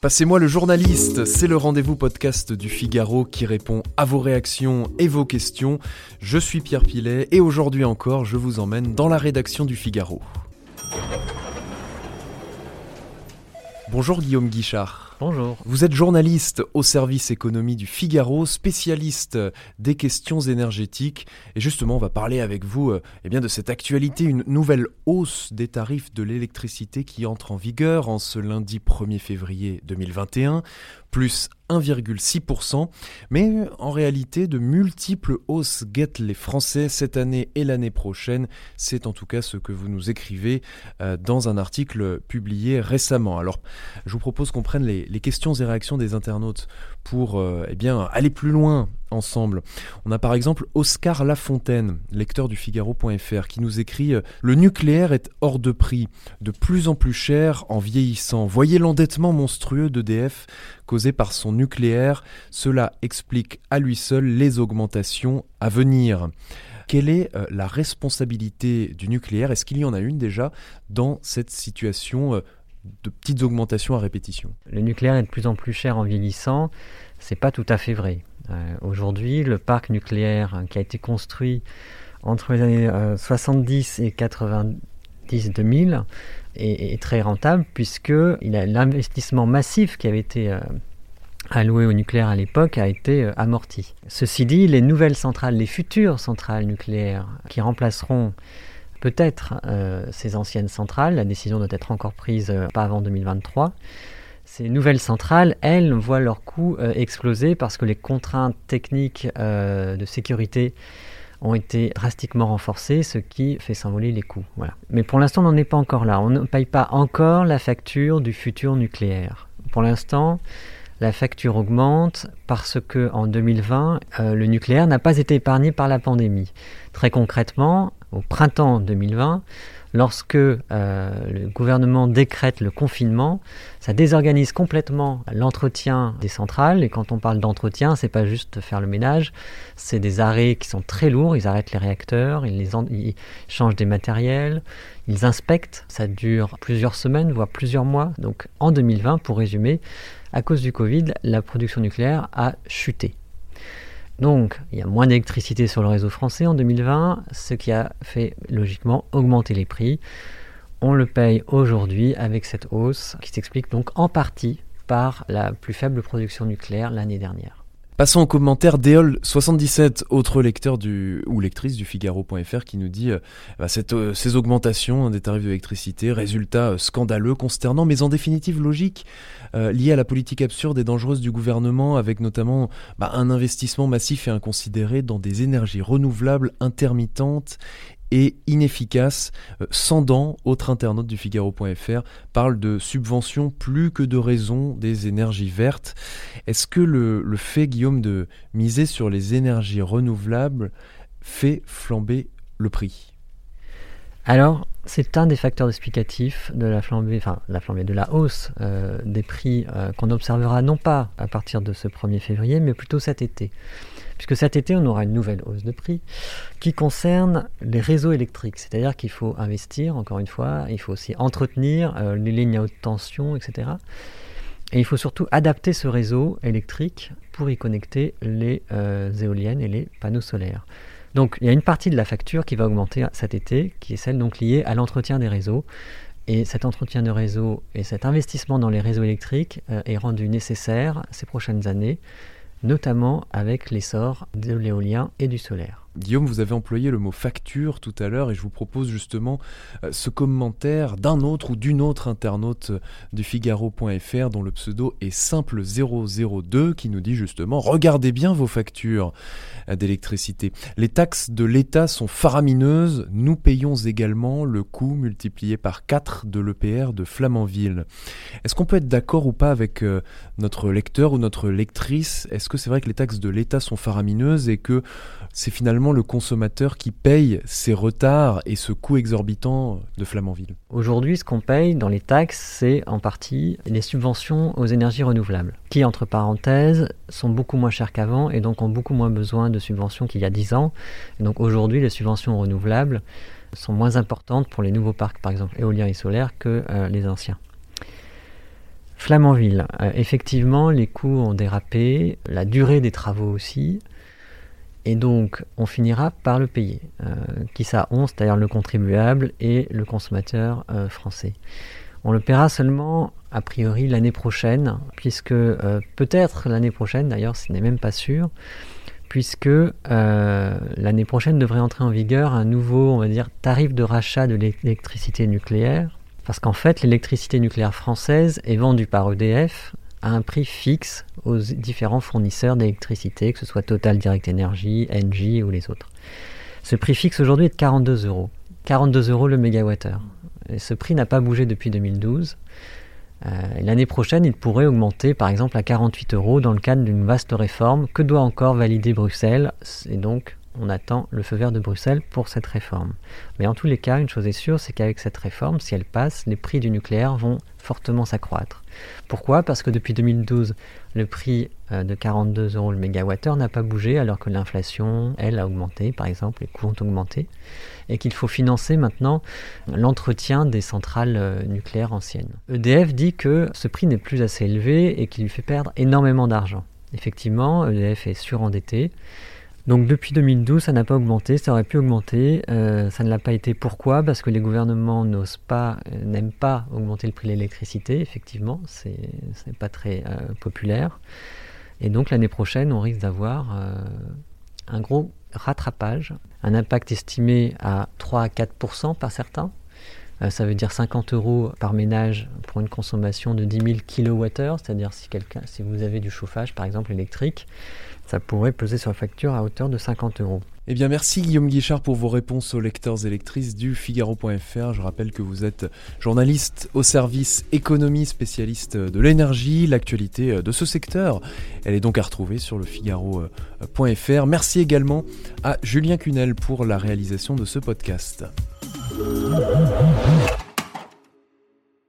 Passez-moi le journaliste, c'est le rendez-vous podcast du Figaro qui répond à vos réactions et vos questions. Je suis Pierre Pilet et aujourd'hui encore, je vous emmène dans la rédaction du Figaro. Bonjour Guillaume Guichard. Bonjour. Vous êtes journaliste au service économie du Figaro, spécialiste des questions énergétiques. Et justement, on va parler avec vous euh, eh bien, de cette actualité, une nouvelle hausse des tarifs de l'électricité qui entre en vigueur en ce lundi 1er février 2021 plus 1,6%, mais en réalité de multiples hausses guettent les Français cette année et l'année prochaine. C'est en tout cas ce que vous nous écrivez euh, dans un article publié récemment. Alors je vous propose qu'on prenne les, questions et réactions des internautes pour euh, eh bien, aller plus loin ensemble. On a par exemple Oscar Lafontaine, lecteur du Figaro.fr, qui nous écrit euh, Le nucléaire est hors de prix, de plus en plus cher en vieillissant. Voyez l'endettement monstrueux d'EDF causé par son nucléaire. Cela explique à lui seul les augmentations à venir. Quelle est euh, la responsabilité du nucléaire? Est-ce qu'il y en a une déjà dans cette situation euh, de petites augmentations à répétition? Le nucléaire est de plus en plus cher en vieillissant. C'est pas tout à fait vrai. Euh, aujourd'hui, le parc nucléaire hein, qui a été construit entre les années 70 et 90-2000 est, très rentable puisque l'investissement massif qui avait été alloué au nucléaire à l'époque a été euh, amorti. Ceci dit, les nouvelles centrales, les futures centrales nucléaires qui remplaceront peut-être euh, ces anciennes centrales, la décision doit être encore prise euh, pas avant 2023, ces nouvelles centrales, elles, voient leur coût exploser parce que les contraintes techniques de sécurité ont été drastiquement renforcées, ce qui fait s'envoler les coûts. Mais pour l'instant, on n'en est pas encore là. On ne paye pas encore la facture du futur nucléaire. Pour l'instant, la facture augmente parce que en 2020, euh, le nucléaire n'a pas été épargné par la pandémie. Très concrètement, au printemps 2020, lorsque euh, le gouvernement décrète le confinement, ça désorganise complètement l'entretien des centrales. Et quand on parle d'entretien, c'est pas juste faire le ménage, c'est des arrêts qui sont très lourds. Ils arrêtent les réacteurs, ils, changent des matériels, ils inspectent. Ça dure plusieurs semaines, voire plusieurs mois. Donc en 2020, pour résumer, à cause du Covid, la production nucléaire a chuté. Donc, il y a moins d'électricité sur le réseau français en 2020, ce qui a fait logiquement augmenter les prix. On le paye aujourd'hui avec cette hausse qui s'explique donc en partie par la plus faible production nucléaire l'année dernière. Passons au commentaire d'Eol77, autre lecteur du, ou lectrice du Figaro.fr qui nous dit euh, bah, euh, ces augmentations des tarifs d'électricité, résultat euh, scandaleux, consternant, mais en définitive logique, lié à la politique absurde et dangereuse du gouvernement, avec notamment bah, un investissement massif et inconsidéré dans des énergies renouvelables intermittentes et inefficace. Euh, Sandan, autre internaute du Figaro.fr, parle de subventions plus que de raison des énergies vertes. Est-ce que le, le, fait, Guillaume, de miser sur les énergies renouvelables fait flamber le prix? Alors, c'est un des facteurs explicatifs de la flambée, enfin la flambée de la hausse euh, des prix euh, qu'on observera non pas à partir de ce 1er février, mais plutôt cet été puisque cet été, on aura une nouvelle hausse de prix qui concerne les réseaux électriques. C'est-à-dire qu'il faut investir, encore une fois, il faut aussi entretenir euh, les lignes à haute tension, etc. Et il faut surtout adapter ce réseau électrique pour y connecter les euh, éoliennes et les panneaux solaires. Donc il y a une partie de la facture qui va augmenter cet été, qui est celle donc liée à l'entretien des réseaux. Et cet entretien de réseau et cet investissement dans les réseaux électriques euh, est rendu nécessaire ces prochaines années notamment avec l'essor de l'éolien et du solaire. Guillaume, vous avez employé le mot facture tout à l'heure et je vous propose justement euh, ce commentaire d'un autre ou d'une autre internaute du Figaro.fr dont le pseudo est simple002 qui nous dit justement regardez bien vos factures euh, d'électricité. Les taxes de l'État sont faramineuses, nous payons également le coût multiplié par 4 de l'EPR de Flamanville. Est-ce qu'on peut être d'accord ou pas avec euh, notre lecteur ou notre lectrice? Est-ce que c'est vrai que les taxes de l'État sont faramineuses et que c'est finalement le consommateur qui paye ces retards et ce coût exorbitant de Flamanville Aujourd'hui, ce qu'on paye dans les taxes, c'est en partie les subventions aux énergies renouvelables, qui, entre parenthèses, sont beaucoup moins chères qu'avant et donc ont beaucoup moins besoin de subventions qu'il y a 10 ans. donc aujourd'hui, les subventions renouvelables sont moins importantes pour les nouveaux parcs, par exemple éoliens et solaires, que euh, les anciens. Flamanville, effectivement, les coûts ont dérapé, la durée des travaux aussi. Et donc, on finira par le payer. qui ça On, c'est-à-dire le contribuable et le consommateur français. On le paiera seulement, a priori, l'année prochaine, puisque peut-être l'année prochaine, d'ailleurs, ce n'est même pas sûr, puisque euh, l'année prochaine devrait entrer en vigueur un nouveau, on va dire, tarif de rachat de l'électricité nucléaire. Parce qu'en fait, l'électricité nucléaire française est vendue par EDF à un prix fixe aux différents fournisseurs d'électricité, que ce soit Total Direct Energy, Engie ou les autres. Ce prix fixe aujourd'hui est de 42 euros. 42 euros le mégawattheure. Et ce prix n'a pas bougé depuis 2012. Euh, l'année prochaine, il pourrait augmenter par exemple à 48 euros dans le cadre d'une vaste réforme que doit encore valider Bruxelles? Et donc, on attend le feu vert de Bruxelles pour cette réforme. Mais en tous les cas, une chose est sûre, c'est qu'avec cette réforme, si elle passe, les prix du nucléaire vont fortement s'accroître. Pourquoi? Parce que depuis 2012, le prix euh, de 42 euros le mégawattheure n'a pas bougé alors que l'inflation, elle, a augmenté, par exemple, les coûts ont augmenté, et qu'il faut financer maintenant l'entretien des centrales euh, nucléaires anciennes. EDF dit que ce prix n'est plus assez élevé et qu'il lui fait perdre énormément d'argent. Effectivement, EDF est surendetté. Donc depuis 2012, ça n'a pas augmenté, ça aurait pu augmenter, euh, ça ne l'a pas été. Pourquoi? Parce que les gouvernements n'osent pas, euh, n'aiment pas augmenter le prix de l'électricité, effectivement, c'est pas très euh, populaire. Et donc l'année prochaine, on risque d'avoir un gros rattrapage, un impact estimé à 3 à 4% par certains. Ça veut dire 50 euros par ménage pour une consommation de 10 000 kWh, c'est-à-dire si, si vous avez du chauffage par exemple électrique, ça pourrait peser sur la facture à hauteur de 50 euros. Eh bien, merci Guillaume Guichard pour vos réponses aux lecteurs et lectrices du Figaro.fr. Je rappelle que vous êtes journaliste au service économie, spécialiste de l'énergie, l'actualité de ce secteur. Elle est donc à retrouver sur le Figaro.fr. Merci également à Julien Cunel pour la réalisation de ce podcast. Mm-hmm.